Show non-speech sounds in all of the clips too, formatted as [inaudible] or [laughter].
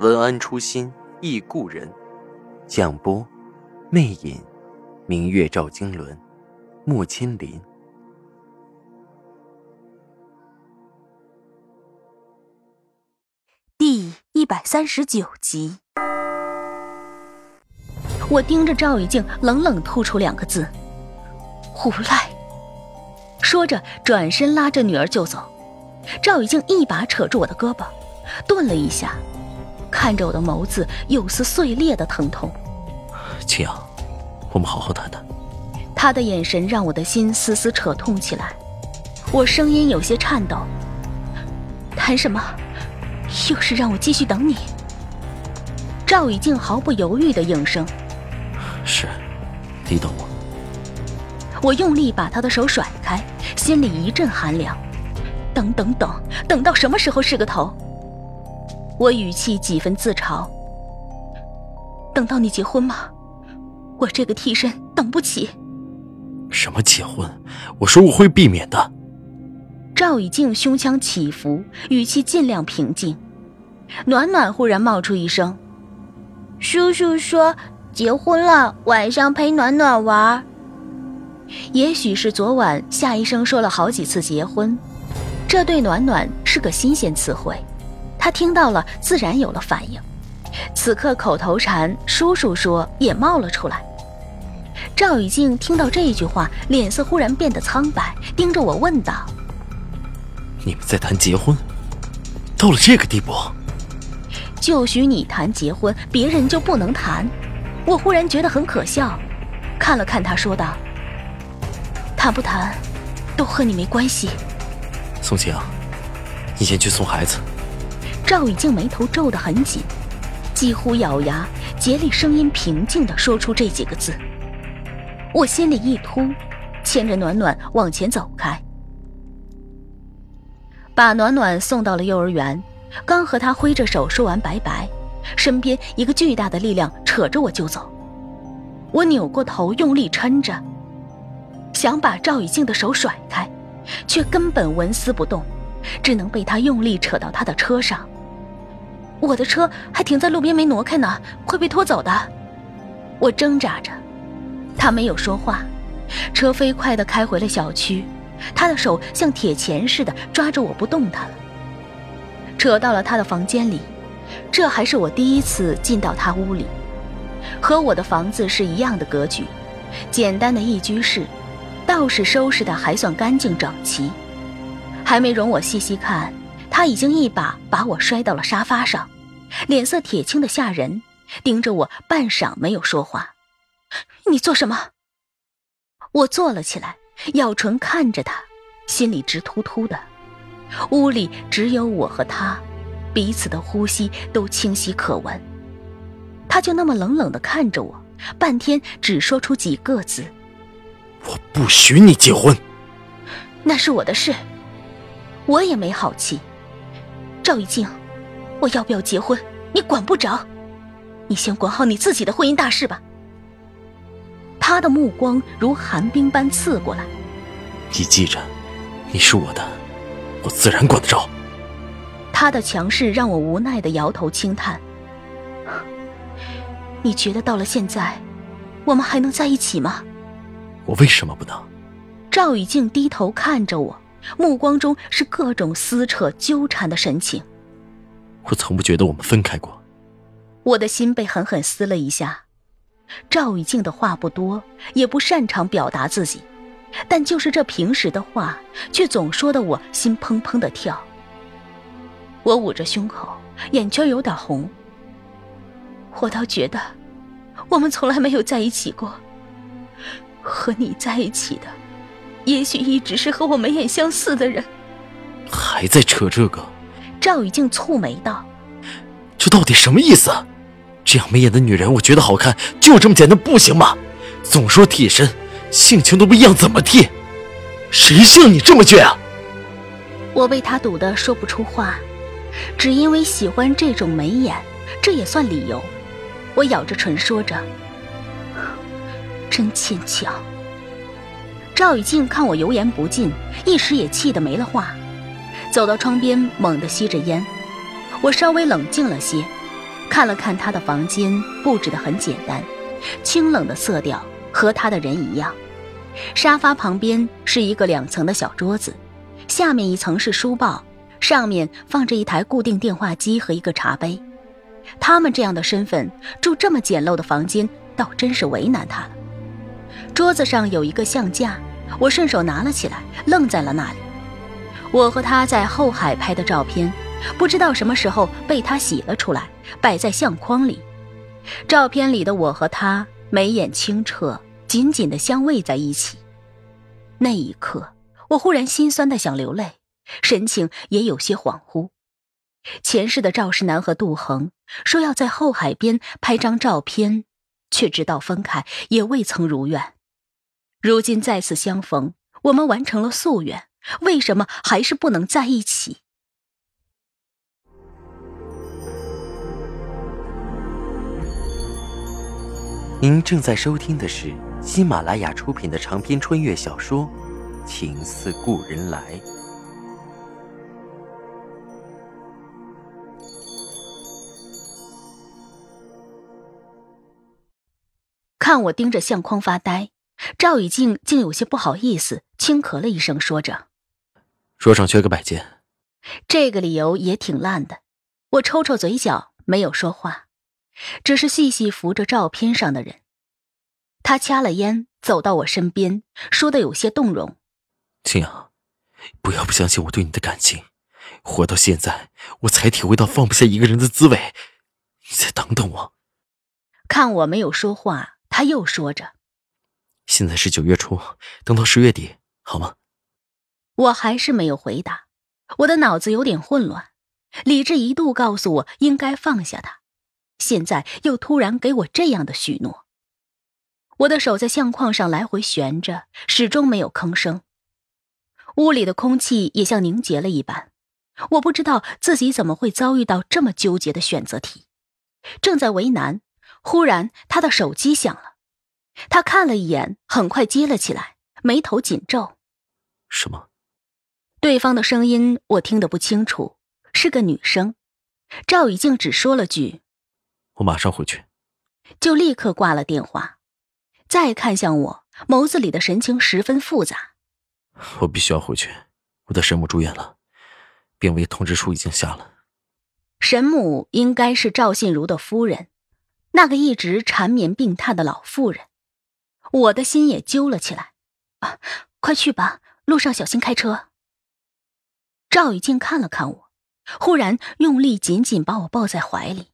文安初心忆故人，蒋波，魅影，明月照经纶，木千林。第一百三十九集，我盯着赵雨静，冷冷吐出两个字：“无赖。”说着，转身拉着女儿就走。赵雨静一把扯住我的胳膊，顿了一下。看着我的眸子，有丝碎裂的疼痛。青阳，我们好好谈谈。他的眼神让我的心丝丝扯痛起来，我声音有些颤抖。谈什么？又是让我继续等你？赵雨静毫不犹豫的应声：“是，你等我。”我用力把他的手甩开，心里一阵寒凉。等等等，等到什么时候是个头？我语气几分自嘲。等到你结婚吗？我这个替身等不起。什么结婚？我说我会避免的。赵以静胸腔起伏，语气尽量平静。暖暖忽然冒出一声：“叔叔说结婚了，晚上陪暖暖玩。”也许是昨晚夏医生说了好几次结婚，这对暖暖是个新鲜词汇。他听到了，自然有了反应。此刻口头禅“叔叔说”也冒了出来。赵雨静听到这一句话，脸色忽然变得苍白，盯着我问道：“你们在谈结婚？到了这个地步？就许你谈结婚，别人就不能谈？”我忽然觉得很可笑，看了看他，说道：“谈不谈，都和你没关系。”宋晴，你先去送孩子。赵雨静眉头皱得很紧，几乎咬牙，竭力声音平静地说出这几个字。我心里一突，牵着暖暖往前走开，把暖暖送到了幼儿园。刚和他挥着手说完拜拜，身边一个巨大的力量扯着我就走。我扭过头，用力撑着，想把赵雨静的手甩开，却根本纹丝不动，只能被他用力扯到他的车上。我的车还停在路边没挪开呢，会被拖走的。我挣扎着，他没有说话。车飞快地开回了小区，他的手像铁钳似的抓着我不动弹了。扯到了他的房间里，这还是我第一次进到他屋里，和我的房子是一样的格局，简单的一居室，倒是收拾的还算干净整齐。还没容我细细看。他已经一把把我摔到了沙发上，脸色铁青的吓人，盯着我半晌没有说话。你做什么？我坐了起来，咬唇看着他，心里直突突的。屋里只有我和他，彼此的呼吸都清晰可闻。他就那么冷冷的看着我，半天只说出几个字：“我不许你结婚。”那是我的事，我也没好气。赵一静，我要不要结婚，你管不着，你先管好你自己的婚姻大事吧。他的目光如寒冰般刺过来，你记着，你是我的，我自然管得着。他的强势让我无奈的摇头轻叹。你觉得到了现在，我们还能在一起吗？我为什么不能？赵雨静低头看着我。目光中是各种撕扯、纠缠的神情。我从不觉得我们分开过。我的心被狠狠撕了一下。赵雨静的话不多，也不擅长表达自己，但就是这平时的话，却总说的我心砰砰的跳。我捂着胸口，眼圈有点红。我倒觉得，我们从来没有在一起过。和你在一起的。也许一直是和我眉眼相似的人，还在扯这个？赵雨静蹙眉道：“这到底什么意思？这样没眼的女人，我觉得好看，就这么简单不行吗？总说替身，性情都不一样，怎么替？谁像你这么倔啊？我被他堵得说不出话，只因为喜欢这种眉眼，这也算理由。我咬着唇说着：“真牵强。”赵雨静看我油盐不进，一时也气得没了话，走到窗边猛地吸着烟。我稍微冷静了些，看了看他的房间，布置得很简单，清冷的色调和他的人一样。沙发旁边是一个两层的小桌子，下面一层是书报，上面放着一台固定电话机和一个茶杯。他们这样的身份住这么简陋的房间，倒真是为难他了。桌子上有一个相架，我顺手拿了起来，愣在了那里。我和他在后海拍的照片，不知道什么时候被他洗了出来，摆在相框里。照片里的我和他眉眼清澈，紧紧地相偎在一起。那一刻，我忽然心酸的想流泪，神情也有些恍惚。前世的赵世南和杜恒说要在后海边拍张照片，却直到分开也未曾如愿。如今再次相逢，我们完成了夙愿，为什么还是不能在一起？您正在收听的是喜马拉雅出品的长篇穿越小说《情似故人来》。看我盯着相框发呆，赵雨静竟有些不好意思，轻咳了一声，说着：“桌上缺个摆件。”这个理由也挺烂的。我抽抽嘴角，没有说话，只是细细扶着照片上的人。他掐了烟，走到我身边，说的有些动容：“青阳，不要不相信我对你的感情。活到现在，我才体会到放不下一个人的滋味。你再等等我。”看我没有说话。他又说着：“现在是九月初，等到十月底，好吗？”我还是没有回答。我的脑子有点混乱，理智一度告诉我应该放下他，现在又突然给我这样的许诺。我的手在相框上来回旋着，始终没有吭声。屋里的空气也像凝结了一般。我不知道自己怎么会遭遇到这么纠结的选择题，正在为难。忽然，他的手机响了，他看了一眼，很快接了起来，眉头紧皱。什么？对方的声音我听得不清楚，是个女生。赵雨静只说了句：“我马上回去。”就立刻挂了电话，再看向我，眸子里的神情十分复杂。我必须要回去，我的神母住院了，病危通知书已经下了。神母应该是赵信如的夫人。那个一直缠绵病榻的老妇人，我的心也揪了起来。啊，快去吧，路上小心开车。赵雨静看了看我，忽然用力紧紧把我抱在怀里，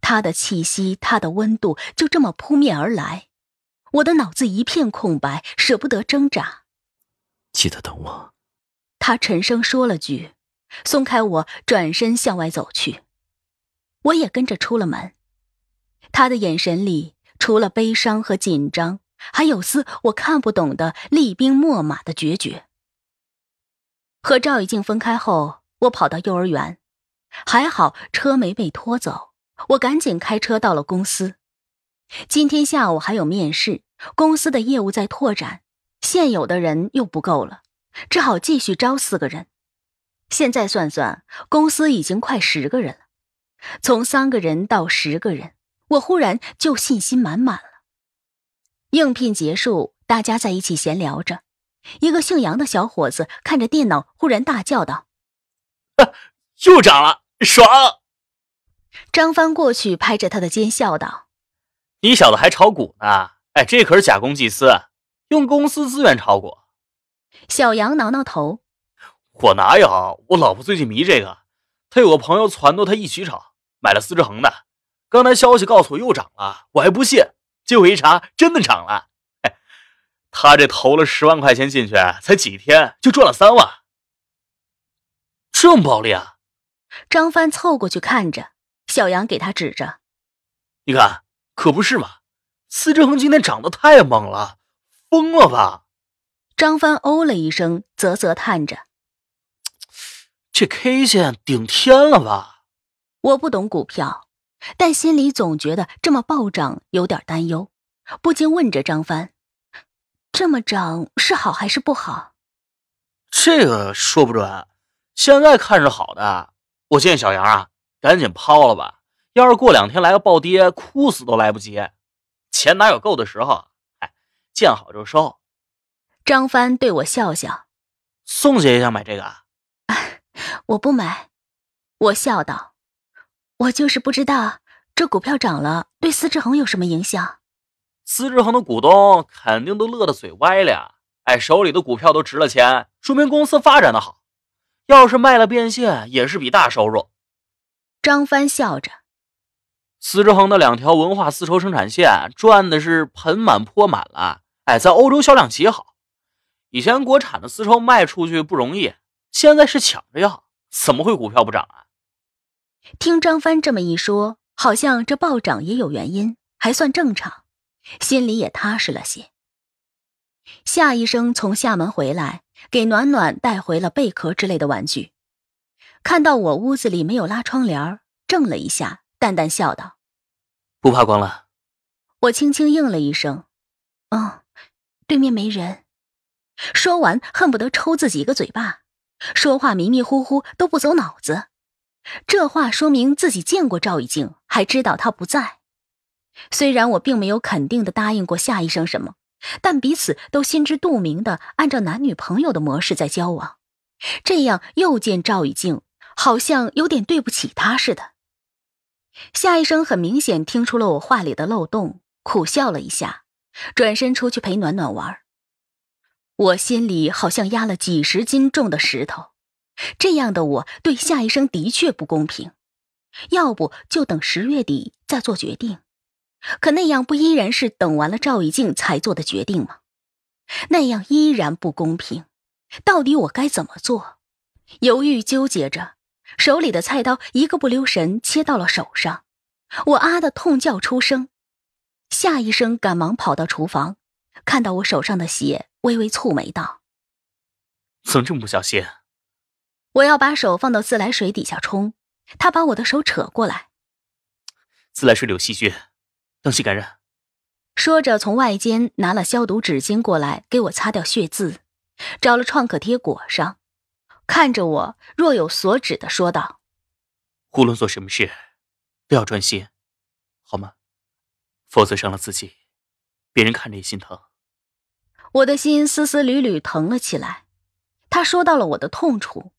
他的气息，他的温度就这么扑面而来，我的脑子一片空白，舍不得挣扎。记得等我。他沉声说了句，松开我，转身向外走去。我也跟着出了门。他的眼神里，除了悲伤和紧张，还有丝我看不懂的厉兵秣马的决绝。和赵雨静分开后，我跑到幼儿园，还好车没被拖走，我赶紧开车到了公司。今天下午还有面试，公司的业务在拓展，现有的人又不够了，只好继续招四个人。现在算算，公司已经快十个人了，从三个人到十个人。我忽然就信心满满了。应聘结束，大家在一起闲聊着。一个姓杨的小伙子看着电脑，忽然大叫道：“又涨了，爽！”张帆过去拍着他的肩笑道：“你小子还炒股呢？哎，这可是假公济私，用公司资源炒股。”小杨挠挠头：“我哪有？我老婆最近迷这个，她有个朋友撺掇她一起炒，买了思之恒的。”刚才消息告诉我又涨了，我还不信，结果一查真的涨了。哎，他这投了十万块钱进去，才几天就赚了三万，这么暴利啊！张帆凑过去看着，小杨给他指着：“你看，可不是嘛！司之恒今天涨得太猛了，疯了吧？”张帆哦了一声，啧啧叹着：“这 K 线顶天了吧？”我不懂股票，但心里总觉得这么暴涨有点担忧，不禁问着张帆：“这么涨是好还是不好？”这个说不准，现在看是好的。我建议小杨啊，赶紧抛了吧。要是过两天来个暴跌，哭死都来不及。钱哪有够的时候？哎，见好就收。张帆对我笑笑：“宋姐也想买这个啊？” [laughs] 我不买。我笑道：“我就是不知道这股票涨了对司志恒有什么影响。”司志恒的股东肯定都乐得嘴歪了呀。哎，手里的股票都值了钱，说明公司发展的好。要是卖了变现，也是笔大收入。张帆笑着，司之恒的两条文化丝绸生产线赚的是盆满钵满了。哎，在欧洲销量极好。以前国产的丝绸卖出去不容易，现在是抢着要，怎么会股票不涨啊？听张帆这么一说，好像这暴涨也有原因，还算正常，心里也踏实了些。夏医生从厦门回来，给暖暖带回了贝壳之类的玩具。看到我屋子里没有拉窗帘，怔了一下，淡淡笑道：“不怕光了。”我轻轻应了一声：“嗯，对面没人。”说完，恨不得抽自己一个嘴巴。说话迷迷糊糊，都不走脑子。这话说明自己见过赵以静，还知道他不在。虽然我并没有肯定的答应过夏医生什么。但彼此都心知肚明的按照男女朋友的模式在交往，这样又见赵雨静，好像有点对不起他似的。夏医生很明显听出了我话里的漏洞，苦笑了一下，转身出去陪暖暖玩。我心里好像压了几十斤重的石头，这样的我对夏医生的确不公平，要不就等十月底再做决定。可那样不依然是等完了赵以静才做的决定吗？那样依然不公平。到底我该怎么做？犹豫纠结着，手里的菜刀一个不留神切到了手上，我啊的痛叫出声。夏医生赶忙跑到厨房，看到我手上的血，微微蹙眉道：“怎么这么不小心？”我要把手放到自来水底下冲，他把我的手扯过来。自来水里有细菌。当心感染。说着，从外间拿了消毒纸巾过来，给我擦掉血渍，找了创可贴裹上，看着我若有所指的说道：“无论做什么事，都要专心，好吗？否则伤了自己，别人看着也心疼。”我的心丝丝缕缕疼了起来。他说到了我的痛处，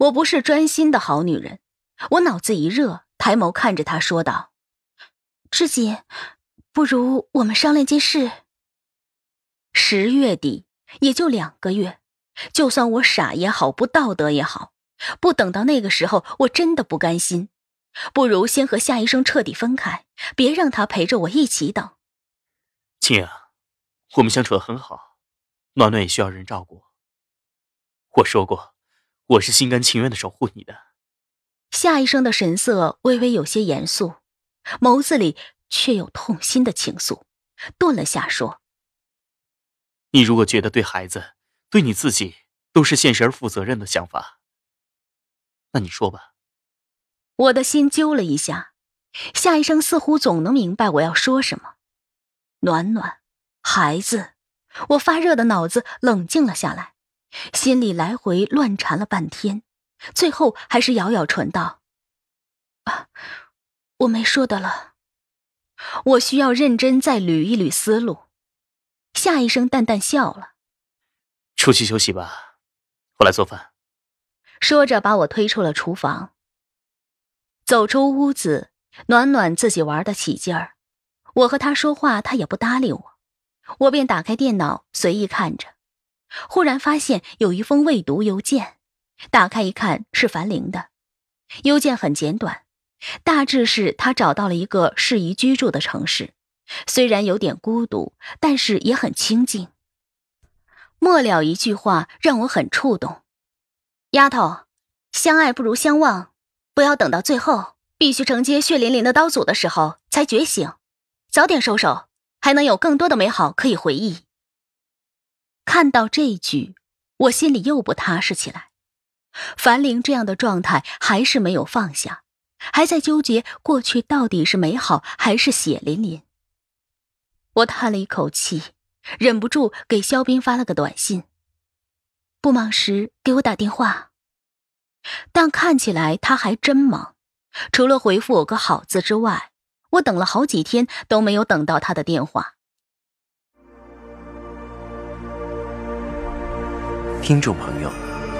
我不是专心的好女人。我脑子一热，抬眸看着他说道。志锦，不如我们商量件事。十月底，也就两个月，就算我傻也好，不道德也好，不等到那个时候，我真的不甘心。不如先和夏医生彻底分开，别让他陪着我一起等。青阳，我们相处的很好，暖暖也需要人照顾。我说过，我是心甘情愿的守护你的。夏医生的神色微微有些严肃。眸子里却有痛心的情愫，顿了下说：“你如果觉得对孩子、对你自己都是现实而负责任的想法，那你说吧。”我的心揪了一下，夏医生似乎总能明白我要说什么。暖暖，孩子，我发热的脑子冷静了下来，心里来回乱缠了半天，最后还是咬咬唇道：“啊。”我没说的了，我需要认真再捋一捋思路。夏医生淡淡笑了，出去休息吧，我来做饭。说着，把我推出了厨房。走出屋子，暖暖自己玩的起劲儿，我和他说话，他也不搭理我，我便打开电脑随意看着，忽然发现有一封未读邮件，打开一看是樊玲的，邮件很简短。大致是他找到了一个适宜居住的城市，虽然有点孤独，但是也很清静。末了一句话让我很触动：“丫头，相爱不如相忘，不要等到最后，必须承接血淋淋的刀俎的时候才觉醒，早点收手，还能有更多的美好可以回忆。看到这一句，我心里又不踏实起来。樊玲这样的状态还是没有放下，还在纠结过去到底是美好还是血淋淋。我叹了一口气，忍不住给肖斌发了个短信：“不忙时给我打电话。”但看起来他还真忙，除了回复我个好字之外，我等了好几天都没有等到他的电话。听众朋友，